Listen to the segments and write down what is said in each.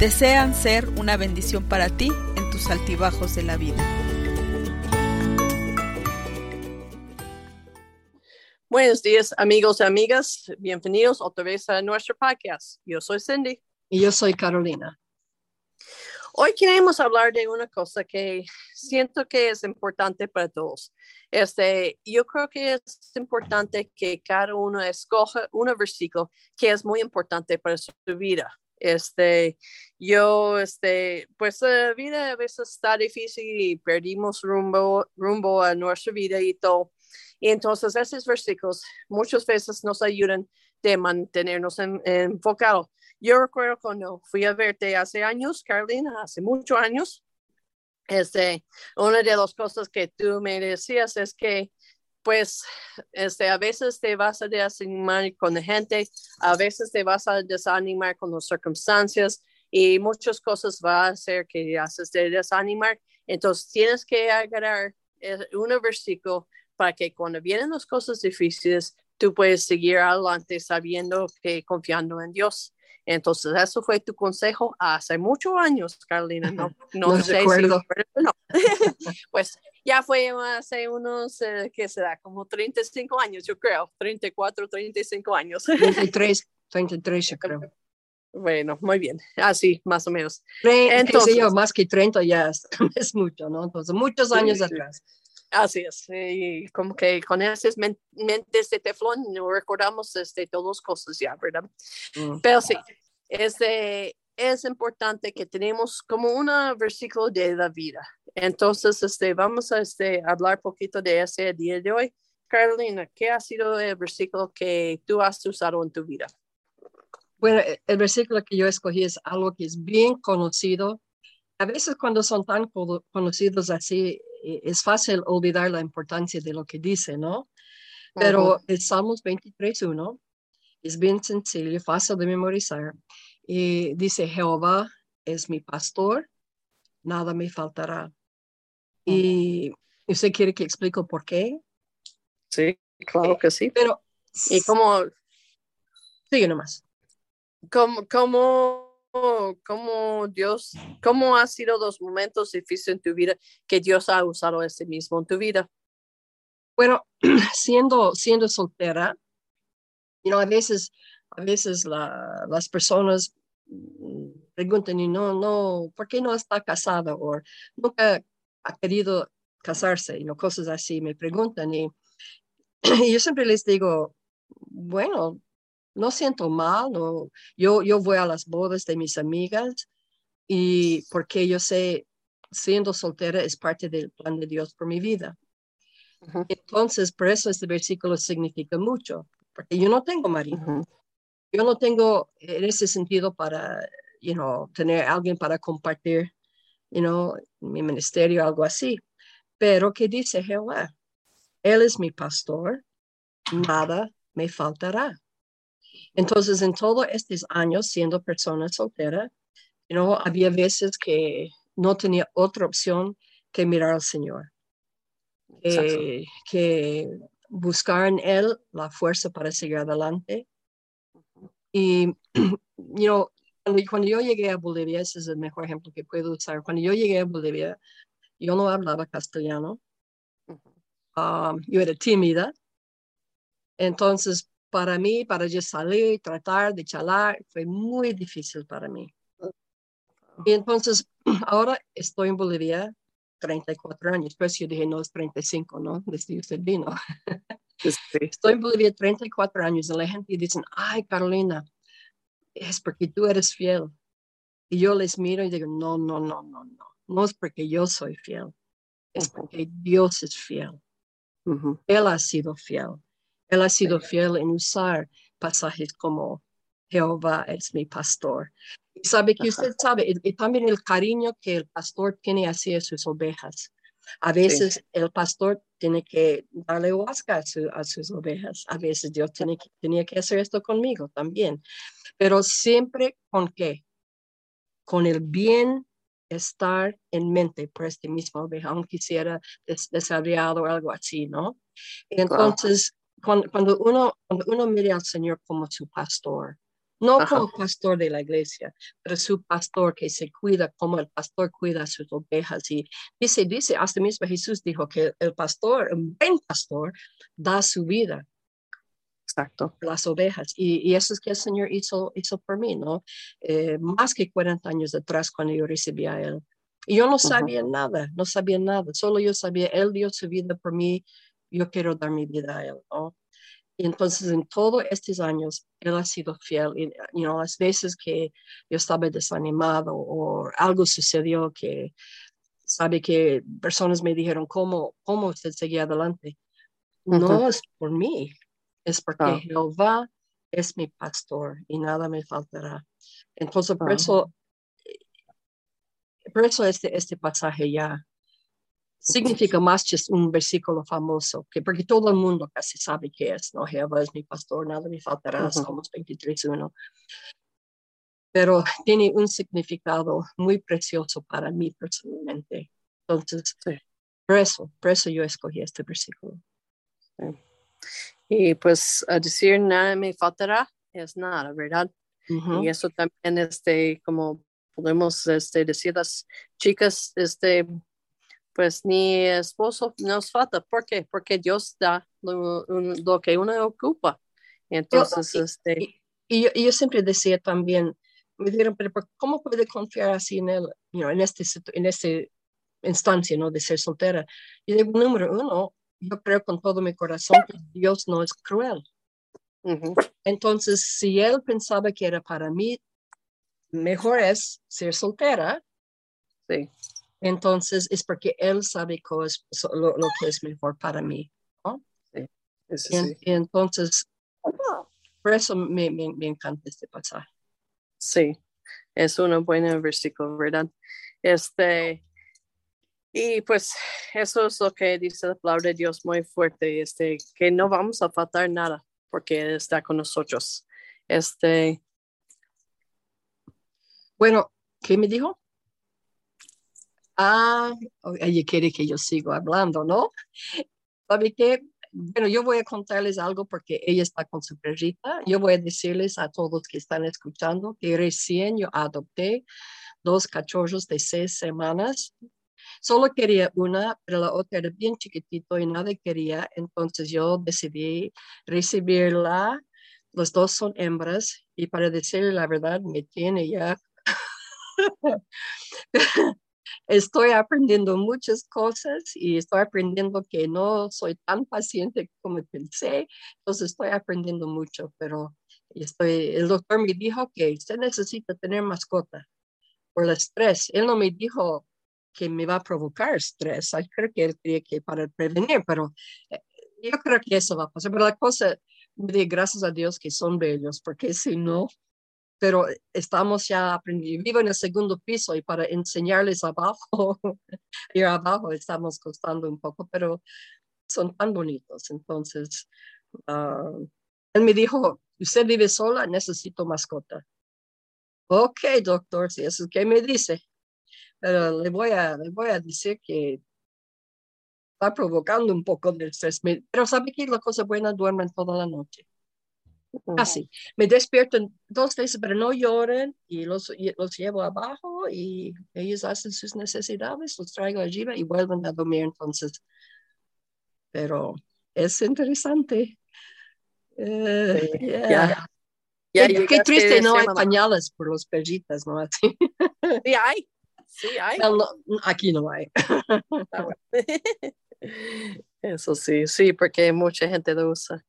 desean ser una bendición para ti en tus altibajos de la vida. Buenos días amigos y amigas, bienvenidos otra vez a nuestro podcast. Yo soy Cindy. Y yo soy Carolina. Hoy queremos hablar de una cosa que siento que es importante para todos. Este, yo creo que es importante que cada uno escoja un versículo que es muy importante para su vida. Este, yo, este, pues la vida a veces está difícil y perdimos rumbo, rumbo a nuestra vida y todo. Y entonces esos versículos muchas veces nos ayudan de mantenernos enfocados. Yo recuerdo cuando fui a verte hace años, Carolina, hace muchos años, este, una de las cosas que tú me decías es que pues este, a veces te vas a desanimar con la gente, a veces te vas a desanimar con las circunstancias y muchas cosas va a hacer que haces de desanimar. Entonces tienes que agarrar eh, un versículo para que cuando vienen las cosas difíciles, tú puedes seguir adelante sabiendo que confiando en Dios. Entonces, eso fue tu consejo hace muchos años, Carolina. No, no, sé recuerdo. si, no. pues ya fue hace unos, eh, ¿qué será? Como 35 años, yo creo. 34, 35 años. 33, 33, yo creo. Bueno, muy bien. Así, más o menos. Entonces, yo, más que 30 ya es, mucho, ¿no? Entonces, muchos años atrás. Así es, y como que con esas mentes de teflón no recordamos este, todas cosas ya, ¿verdad? Mm. Pero sí, este, es importante que tenemos como un versículo de la vida. Entonces, este, vamos a este, hablar un poquito de ese día de hoy. Carolina, ¿qué ha sido el versículo que tú has usado en tu vida? Bueno, el versículo que yo escogí es algo que es bien conocido. A veces cuando son tan conocidos así, e, es fácil olvidar la importancia de lo que dice, ¿no? Pero el Salmos 23.1 es bien sencillo, fácil de memorizar. Y dice, Jehová es mi pastor, nada me faltará. Y usted quiere que explique por qué. Sí, claro que sí. Pero, ¿y cómo? Sigue nomás. ¿Cómo, cómo, cómo Dios, cómo ha sido los momentos difíciles en tu vida que Dios ha usado ese mismo en tu vida? Bueno, siendo, siendo soltera, you know, a veces, a veces la, las personas mm, preguntan no, no, ¿por qué no está casada? O nunca ha querido casarse, y no cosas así, me preguntan y, y, yo siempre les digo, bueno, no siento mal, no, yo, yo voy a las bodas de mis amigas y porque yo sé, siendo soltera es parte del plan de Dios por mi vida. Entonces, por eso este versículo significa mucho, porque yo no tengo marido. Yo no tengo en ese sentido para, you know, tener alguien para compartir, you know, mi ministerio, algo así. Pero ¿qué dice Jehová? Él es mi pastor, nada me faltará. Entonces, en todos estos años siendo persona soltera, you know, había veces que no tenía otra opción que mirar al Señor. Eh, que buscar en Él la fuerza para seguir adelante. Y, you know, cuando, yo llegué a Bolivia, ese es el mejor ejemplo que puedo usar. Cuando yo llegué a Bolivia, yo no hablaba castellano. Um, yo era tímida. Entonces, para mí, para yo salir, tratar de charlar, fue muy difícil para mí. Y entonces, ahora estoy en Bolivia 34 años, pues yo dije, no, es 35, ¿no? Desde usted vino. Estoy en Bolivia 34 años y la gente dice, ay, Carolina, es porque tú eres fiel. Y yo les miro y digo, no, no, no, no, no. No es porque yo soy fiel, es porque Dios es fiel. Él ha sido fiel. Él ha sido fiel en usar pasajes como Jehová es mi pastor. Y sabe que usted sabe, y, también el cariño que el pastor tiene hacia sus ovejas. A veces el pastor tiene que darle huasca a, sus ovejas. A veces Dios tiene que, tenía que hacer esto conmigo también. Pero siempre con qué? Con el bien estar en mente por este mismo oveja, aunque quisiera des o algo así, ¿no? Entonces, cuando, uno, cuando uno mira al Señor como su pastor, no como pastor de la iglesia, pero su pastor que se cuida como el pastor cuida a sus ovejas. Y dice, dice, hasta mismo Jesús dijo que el pastor, un buen pastor, da su vida. Exacto. Las ovejas. Y, eso es que el Señor hizo, hizo por mí, ¿no? Eh, más que 40 años atrás cuando yo recibí a Él. Y yo no sabía nada, no sabía nada. Solo yo sabía, Él dio su vida por mí, yo quiero dar mi vida a Él, ¿no? Y entonces en todos estos años, Él ha sido fiel. Y you know, las veces que yo estaba desanimado o algo sucedió que, sabe que personas me dijeron, ¿cómo, cómo usted seguía adelante? No es por mí, es porque ah. Jehová es mi pastor y nada me faltará. Entonces, por ah. eso, por eso este, este pasaje ya significa más que un versículo famoso, que porque todo el mundo casi sabe qué es, ¿no? Jehová es mi pastor, nada me faltará, uh Salmos 23.1. Pero tiene un significado muy precioso para mí personalmente. Entonces, por, eso, por eso yo escogí este versículo. Y pues a decir nada me faltará es nada, ¿verdad? Y eso también, este, como podemos este, decir las chicas, este, pues ni esposo nos falta. ¿Por qué? Porque Dios da lo, que uno ocupa. Entonces, este... Y, yo, siempre decía también, me dijeron, pero ¿cómo puede confiar así en él, en, este, en este instancia, ¿no? De ser soltera. Y digo, número uno, yo creo con todo mi corazón que Dios no es cruel. Entonces, si él pensaba que era para mí, mejor es ser soltera. Sí entonces es porque él sabe lo, que es mejor para mí. Sí, y, entonces, por eso me, me, encanta este pasaje. Sí, es un buen versículo, ¿verdad? Este, y pues eso es lo que dice la palabra de Dios muy fuerte, este, que no vamos a faltar nada porque Él está con nosotros. Este. Bueno, ¿qué me dijo? Ah, ella quiere que yo siga hablando, ¿no? ¿Sabe qué? Bueno, yo voy a contarles algo porque ella está con su perrita. Yo voy a decirles a todos que están escuchando que recién yo adopté dos cachorros de seis semanas. Solo quería una, pero la otra era bien chiquitito y nadie quería. Entonces yo decidí recibirla. Los dos son hembras y para decirle la verdad, me tiene ya estoy aprendiendo muchas cosas y estoy aprendiendo que no soy tan paciente como pensé, entonces estoy aprendiendo mucho, pero estoy, el doctor me dijo que usted necesita tener mascota por el estrés. Él no me dijo que me va a provocar estrés, yo creo que él quería que para prevenir, pero eh, yo creo que eso va a pasar, pero la cosa, gracias a Dios que son bellos, porque si no, pero estamos ya aprendiendo. Vivo en el segundo piso y para enseñarles abajo, ir abajo estamos costando un poco, pero son tan bonitos. Entonces, ah, él me dijo, usted vive sola, necesito mascota. Ok, doctor, si eso es que me dice. Pero le voy a, le voy a decir que está provocando un poco de estrés. Pero sabe que la cosa buena duermen toda la noche. Así, me despierto dos veces, pero no lloren y los, los llevo abajo y ellos hacen sus necesidades, los traigo allí y vuelven a dormir entonces. Pero es interesante. Eh, qué, triste, no hay pañales por los perritas, ¿no? Sí hay, sí hay. aquí no hay. Ah, Eso sí, sí, porque mucha gente lo usa.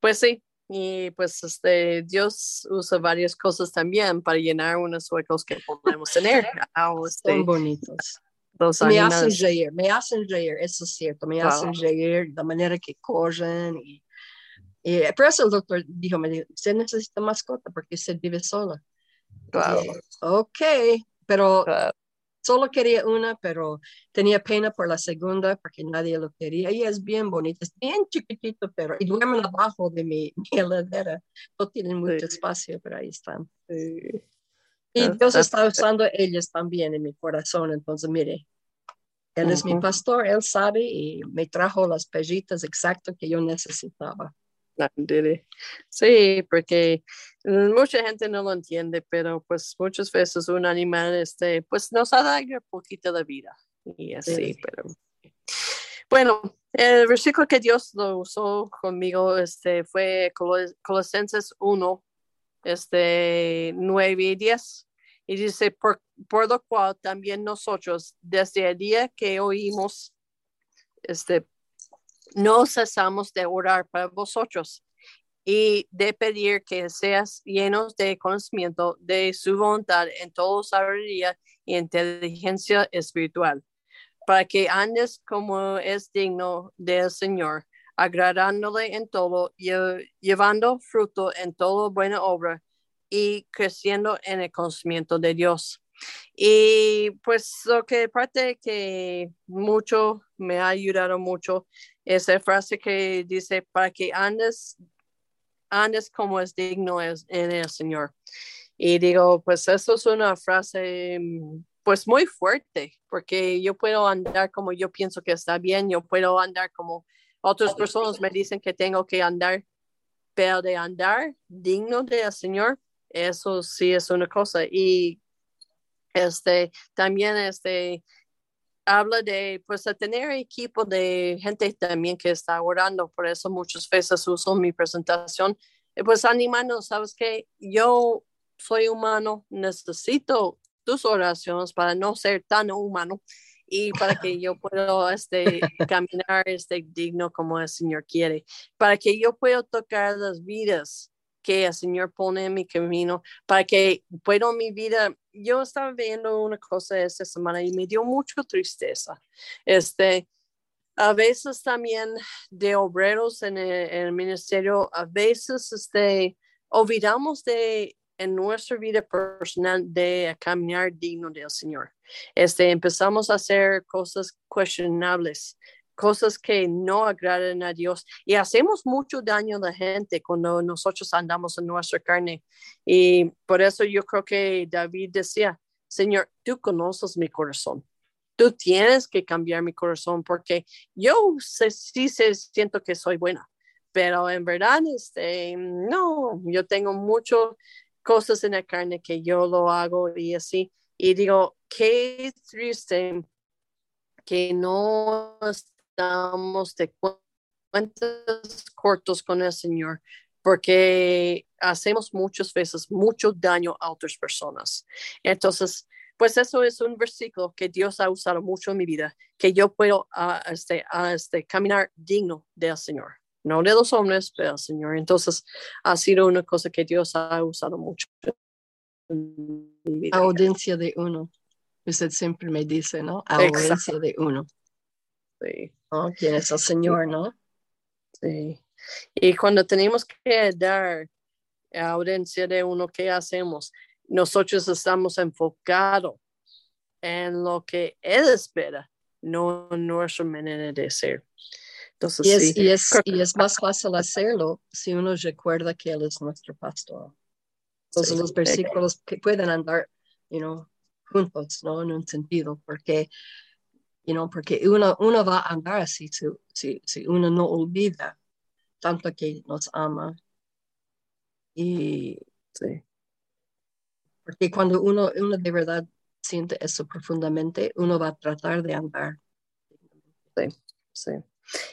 Pues sí, y pues este, Dios usa varias cosas también para llenar unos huecos que podemos tener. Este, Son bonitos. me hacen reír, me hacen reír, eso es cierto, me hacen reír, la manera que corren y, Y por eso el doctor dijo, me dijo, usted necesita mascota porque usted vive sola. Claro. Y, ok, pero claro. Solo quería una, pero tenía pena por la segunda porque nadie lo quería. Y es bien bonita, es bien chiquitito, pero y duermen abajo de mi, mi heladera. No tienen mucho Sí. espacio, pero ahí están. Sí. Y Ah, Dios ah, está usando ellos también en mi corazón. Entonces, mire, Él es mi pastor, Él sabe y me trajo las perritas exacto que yo necesitaba. Ándele. Sí, porque mucha gente no lo entiende, pero pues muchas veces un animal, este, pues nos alegra un poquito la vida y así, Sí. pero bueno, el versículo que Dios lo usó conmigo, este, fue Colo- Colosenses 1, este, 9 y 10. Y dice, por, por lo cual también nosotros, desde el día que oímos, este, no cesamos de orar para vosotros y de pedir que seas llenos de conocimiento de su voluntad en toda sabiduría y inteligencia espiritual, para que andes como es digno del Señor, agradándole en todo, lle- llevando fruto en toda buena obra y creciendo en el conocimiento de Dios. Y pues lo que parte que mucho me ha ayudado mucho esa frase que dice para que andes andes como es digno es- en el Señor. Y digo, pues eso es una frase mm, pues muy fuerte, porque yo puedo andar como yo pienso que está bien, yo puedo andar como otras personas me dicen que tengo que andar, pero de andar digno del Señor, eso sí es una cosa. Y este también este habla de pues de tener equipo de gente también que está orando, por eso muchas veces uso mi presentación, eh, pues animando, sabes que yo soy humano, necesito tus oraciones para no ser tan humano y para que yo pueda este, caminar este, digno como el Señor quiere, para que yo pueda tocar las vidas que el Señor pone en mi camino, para que pueda mi vida, yo estaba viendo una cosa esta semana y me dio mucha tristeza. Este, a veces también de obreros en el, ministerio, a veces este, olvidamos de en nuestra vida personal de caminar digno del Señor. Este, empezamos a hacer cosas cuestionables, cosas que no agradan a Dios y hacemos mucho daño a la gente cuando nosotros andamos en nuestra carne. Y por eso yo creo que David decía, Señor, tú conoces mi corazón. Tú tienes que cambiar mi corazón porque yo sé, sí sé, siento que soy buena, pero en verdad, este, no, yo tengo mucho cosas en la carne que yo lo hago y así. Y digo, qué triste que no estamos de cuentas cortos con el Señor, porque hacemos muchas veces mucho daño a otras personas. Entonces, pues eso es un versículo que Dios ha usado mucho en mi vida, que yo puedo uh, este, uh, este, caminar digno del Señor no de los hombres, pero del Señor. Entonces, ha sido una cosa que Dios ha usado mucho. Audiencia de uno. Usted siempre me dice, ¿no? Audiencia Exacto. de uno. Sí. ¿No? ¿Quién es el Señor, no? Sí. Y cuando tenemos que dar audiencia de uno, ¿qué hacemos? Nosotros estamos enfocados en lo que Él espera, no en nuestra manera de ser. Entonces, y, es, sí. y, es, y es más fácil hacerlo si uno recuerda que Él es nuestro pastor. Entonces sí, los versículos que pueden andar, you know, juntos, ¿no? En un sentido, porque, you know, porque uno, uno va a andar si, si, si uno no olvida tanto que nos ama. Y sí. porque cuando uno, uno de verdad siente eso profundamente, uno va a tratar de andar. Sí, sí.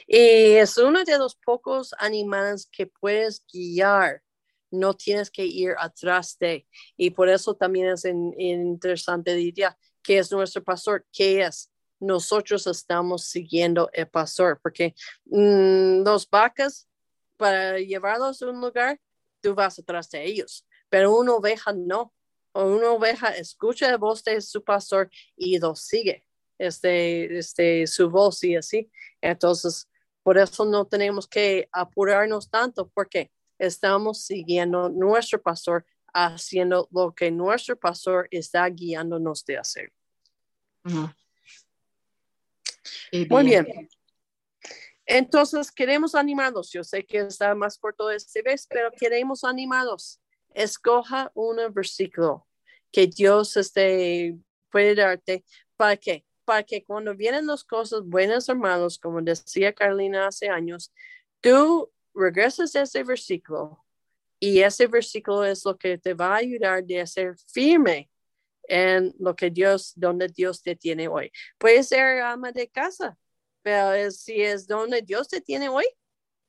Y es uno de los pocos animales que puedes guiar, no tienes que ir atrás de. Y por eso también es interesante diría que es nuestro pastor, ¿qué es? Nosotros estamos siguiendo el pastor, porque mmm, los vacas, para llevarlos a un lugar, tú vas atrás de ellos, pero una oveja no. O una oveja escucha la voz de su pastor y lo sigue, este, este, su voz y así. Entonces, Por eso no tenemos que apurarnos tanto porque estamos siguiendo nuestro pastor, haciendo lo que nuestro pastor está guiándonos de hacer. Muy bien. Entonces, queremos animarlos. Yo sé que está más corto este vez, pero queremos animarlos. Escoja un versículo que Dios este, puede darte. ¿Para qué? Para que cuando vienen las cosas buenas, hermanos, como decía Carolina hace años, tú regresas a ese versículo y ese versículo es lo que te va a ayudar de ser firme en lo que Dios, donde Dios te tiene hoy. Puede ser ama de casa, pero si es donde Dios te tiene hoy,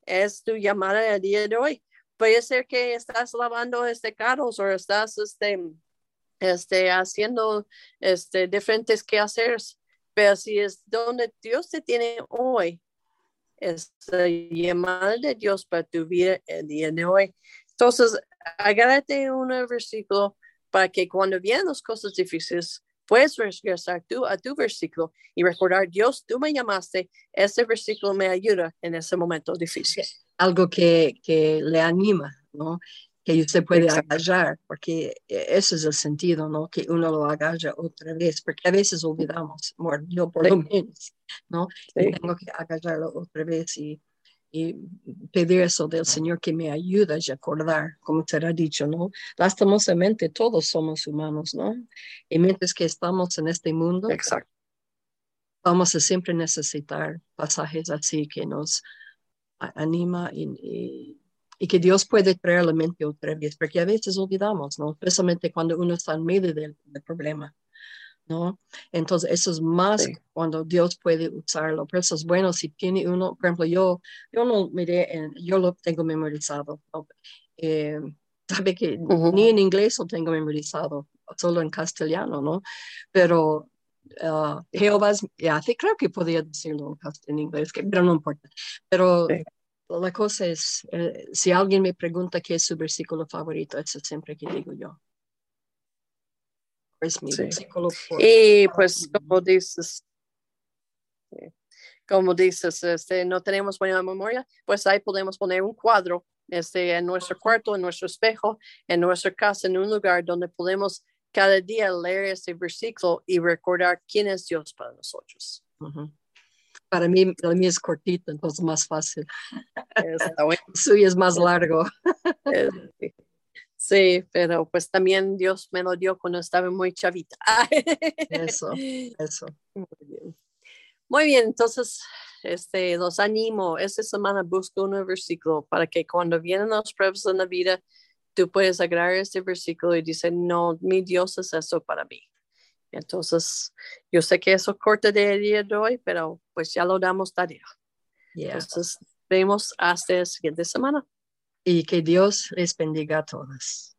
es tu llamada el día de hoy. Puede ser que estás lavando este carros o estás este, este, haciendo este, diferentes quehaceres, pero si es donde Dios te tiene hoy, es la llamada de Dios para tu vida el día de hoy. Entonces, agárrate un versículo para que cuando vienen las cosas difíciles, puedes regresar tú a tu versículo y recordar, Dios, tú me llamaste, este versículo me ayuda en ese momento difícil. Algo que, que le anima, ¿no? Que usted puede agarrar, porque ese es el sentido, ¿no? Que uno lo agarra otra vez, porque a veces olvidamos, yo por lo menos, ¿no? tengo que agarrarlo otra vez y y pedir eso del Señor que me ayude a acordar, como te ha dicho, ¿no? Lastimosamente todos somos humanos, ¿no? Y mientras que estamos en este mundo, Exacto. vamos a siempre necesitar pasajes así que nos anima y, y, que Dios puede traer la mente otra vez, porque a veces olvidamos, ¿no? Especialmente cuando uno está en medio del problema. ¿No? Entonces, eso es más cuando Dios puede usarlo. Pero eso es bueno si tiene uno, por ejemplo, yo, yo no miré, en, yo lo tengo memorizado. Eh, sabe que ni en inglés lo tengo memorizado, solo en castellano, ¿no? Pero uh, Jehová, ya, creo que podía decirlo en inglés, pero no importa. Pero la cosa es, eh, si alguien me pregunta qué es su versículo favorito, eso es siempre que digo yo. Y pues como dices, como dices, este, no tenemos buena memoria, pues ahí podemos poner un cuadro este, en nuestro cuarto, en nuestro espejo, en nuestra casa, en un lugar donde podemos cada día leer este versículo y recordar quién es Dios para nosotros. Para mí, para mí es cortito, entonces más fácil. Suyo es más largo. Sí, pero pues también Dios me lo dio cuando estaba muy chavita. Eso, eso. Muy bien. Muy bien, entonces este, los animo. Esta semana busco un versículo para que cuando vienen las pruebas en la vida, tú puedes agarrar este versículo y decir, no, mi Dios es eso para mí. Entonces, yo sé que eso corta de día de hoy, pero pues ya lo damos tarea. Entonces, vemos hasta la siguiente semana y que Dios les bendiga a todos.